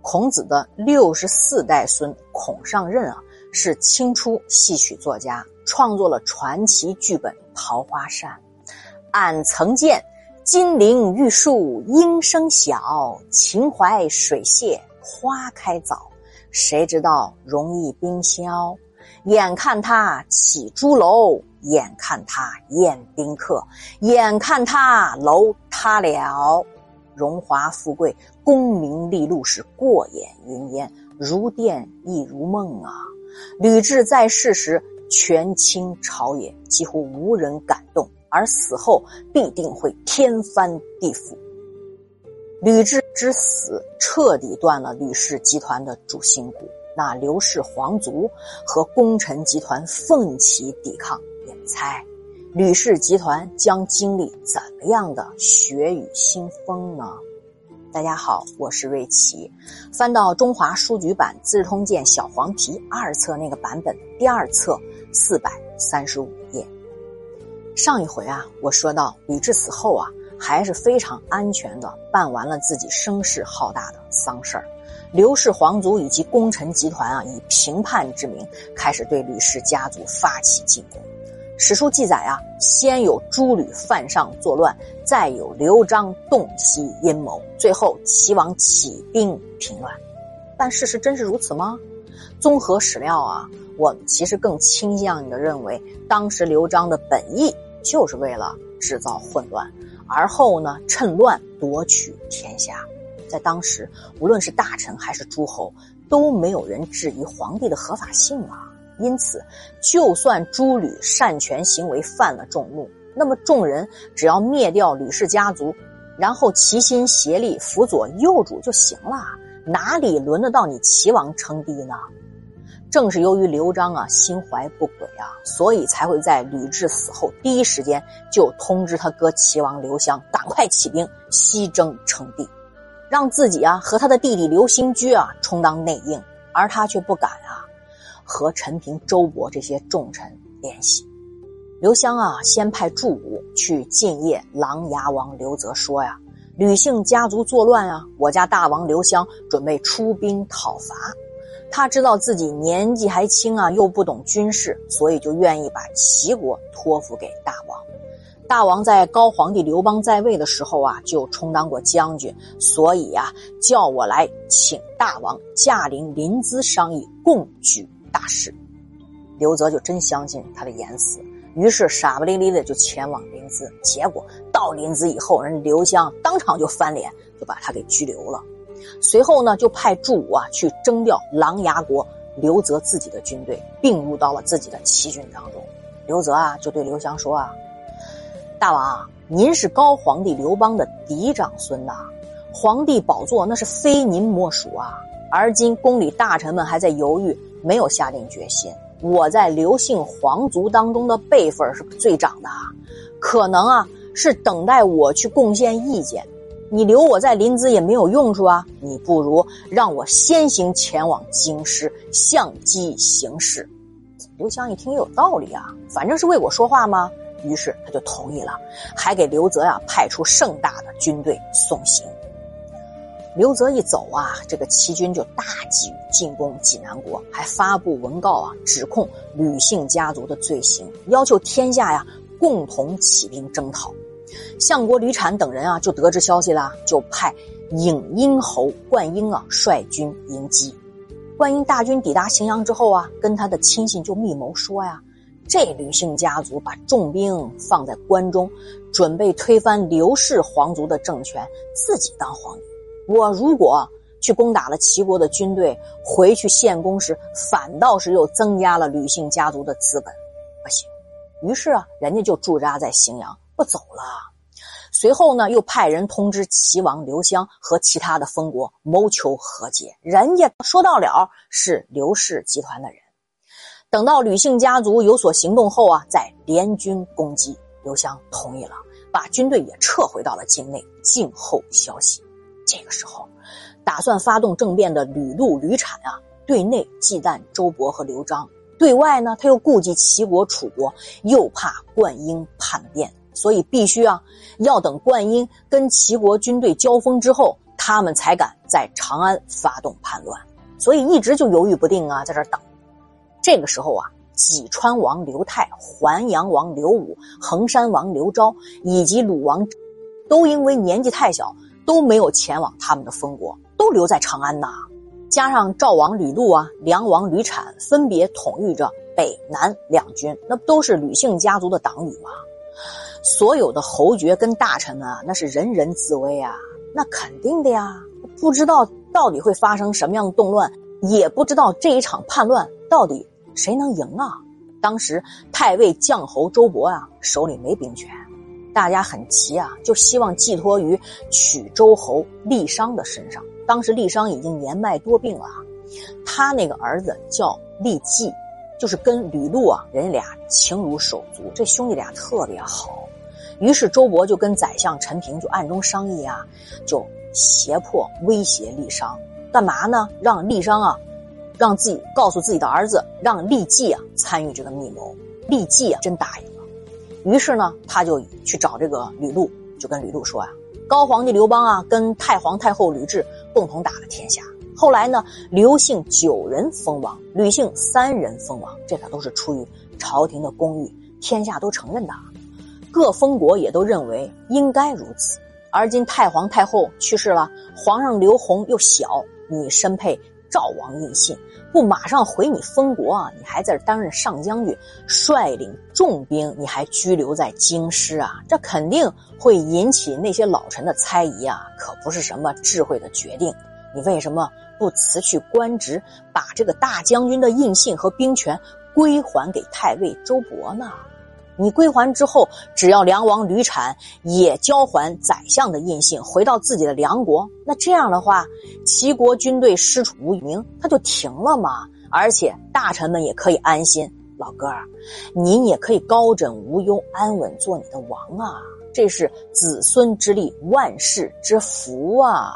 孔子的六十四代孙孔尚任啊，是清初戏曲作家，创作了传奇剧本《桃花扇》。俺曾见金陵玉树莺声小，秦淮水榭花开早。谁知道容易冰消？眼看他起朱楼，眼看他宴宾客，眼看他楼塌了。荣华富贵、功名利禄是过眼云烟，如电亦如梦啊！吕雉在世时，权倾朝野，几乎无人敢动；而死后，必定会天翻地覆。吕雉之死，彻底断了吕氏集团的主心骨。那刘氏皇族和功臣集团奋起抵抗，你们猜？吕氏集团将经历怎么样的血雨腥风呢？大家好，我是瑞奇。翻到中华书局版《资治通鉴》小黄皮二册那个版本第二册四百三十五页。上一回啊，我说到吕雉死后啊，还是非常安全的办完了自己声势浩大的丧事儿。刘氏皇族以及功臣集团啊，以平叛之名开始对吕氏家族发起进攻。史书记载啊，先有诸吕犯上作乱，再有刘璋洞悉阴谋，最后齐王起兵平乱。但事实真是如此吗？综合史料啊，我其实更倾向的认为，当时刘璋的本意就是为了制造混乱，而后呢，趁乱夺取天下。在当时，无论是大臣还是诸侯，都没有人质疑皇帝的合法性啊。因此，就算诸吕擅权行为犯了众怒，那么众人只要灭掉吕氏家族，然后齐心协力辅佐幼主就行了，哪里轮得到你齐王称帝呢？正是由于刘璋啊心怀不轨啊，所以才会在吕雉死后第一时间就通知他哥齐王刘襄赶快起兵西征称帝，让自己啊和他的弟弟刘兴居啊充当内应，而他却不敢啊。和陈平、周勃这些重臣联系，刘襄啊，先派祝武去进谒琅琊王刘泽，说呀：“吕姓家族作乱啊，我家大王刘襄准备出兵讨伐。他知道自己年纪还轻啊，又不懂军事，所以就愿意把齐国托付给大王。大王在高皇帝刘邦在位的时候啊，就充当过将军，所以呀，叫我来请大王驾临临淄商议，共举。”大事，刘泽就真相信他的言辞，于是傻不哩哩的就前往临淄。结果到临淄以后，人刘襄当场就翻脸，就把他给拘留了。随后呢，就派祝武啊去征调琅琊国刘泽自己的军队，并入到了自己的齐军当中。刘泽啊就对刘襄说啊：“大王，您是高皇帝刘邦的嫡长孙呐，皇帝宝座那是非您莫属啊。而今宫里大臣们还在犹豫。”没有下定决心，我在刘姓皇族当中的辈分是最长的啊，可能啊是等待我去贡献意见。你留我在临淄也没有用处啊，你不如让我先行前往京师，相机行事。刘襄一听有道理啊，反正是为我说话吗？于是他就同意了，还给刘泽呀派出盛大的军队送行。刘泽一走啊，这个齐军就大举进攻济南国，还发布文告啊，指控吕姓家族的罪行，要求天下呀共同起兵征讨。相国吕产等人啊，就得知消息了，就派颍阴侯灌婴啊率军迎击。灌婴大军抵达荥阳之后啊，跟他的亲信就密谋说呀，这吕姓家族把重兵放在关中，准备推翻刘氏皇族的政权，自己当皇帝。我如果去攻打了齐国的军队，回去献功时，反倒是又增加了吕姓家族的资本，不行。于是啊，人家就驻扎在荥阳，不走了。随后呢，又派人通知齐王刘襄和其他的封国，谋求和解。人家说到了是刘氏集团的人，等到吕姓家族有所行动后啊，再联军攻击。刘襄同意了，把军队也撤回到了境内，静候消息。这个时候，打算发动政变的吕禄、吕产啊，对内忌惮周勃和刘璋，对外呢，他又顾及齐国、楚国，又怕灌婴叛变，所以必须啊，要等灌婴跟齐国军队交锋之后，他们才敢在长安发动叛乱，所以一直就犹豫不定啊，在这等。这个时候啊，济川王刘泰、淮阳王刘武、衡山王刘昭以及鲁王，都因为年纪太小，都没有前往他们的封国，都留在长安呐。加上赵王吕禄啊、梁王吕产，分别统御着北南两军，那不都是吕姓家族的党羽吗？所有的侯爵跟大臣们啊，那是人人自危啊。那肯定的呀，不知道到底会发生什么样的动乱，也不知道这一场叛乱到底谁能赢啊！当时太尉将侯周勃啊手里没兵权，大家很急啊，就希望寄托于曲周侯郦商的身上。当时郦商已经年迈多病了，他那个儿子叫郦季，就是跟吕禄啊人俩情如手足，这兄弟俩特别好。于是周勃就跟宰相陈平就暗中商议啊，就胁迫威胁郦商，干嘛呢？让郦商啊，让自己告诉自己的儿子，让郦季啊参与这个密谋。郦季啊真答应。于是呢，他就去找这个吕禄，就跟吕禄说啊，高皇帝刘邦啊跟太皇太后吕雉共同打了天下，后来呢，刘姓九人封王，吕姓三人封王，这可都是出于朝廷的公誉，天下都承认的。各封国也都认为应该如此，而今太皇太后去世了，皇上刘弘又小，你身配赵王印信，不马上回你封国啊？你还在这担任上将军，率领重兵，你还拘留在京师啊？这肯定会引起那些老臣的猜疑啊！可不是什么智慧的决定，你为什么不辞去官职，把这个大将军的印信和兵权归还给太尉周勃呢？你归还之后，只要梁王吕产也交还宰相的印信，回到自己的梁国，那这样的话，齐国军队师出无名，他就停了嘛。而且大臣们也可以安心，老哥儿，您也可以高枕无忧，安稳做你的王啊！这是子孙之力，万世之福啊！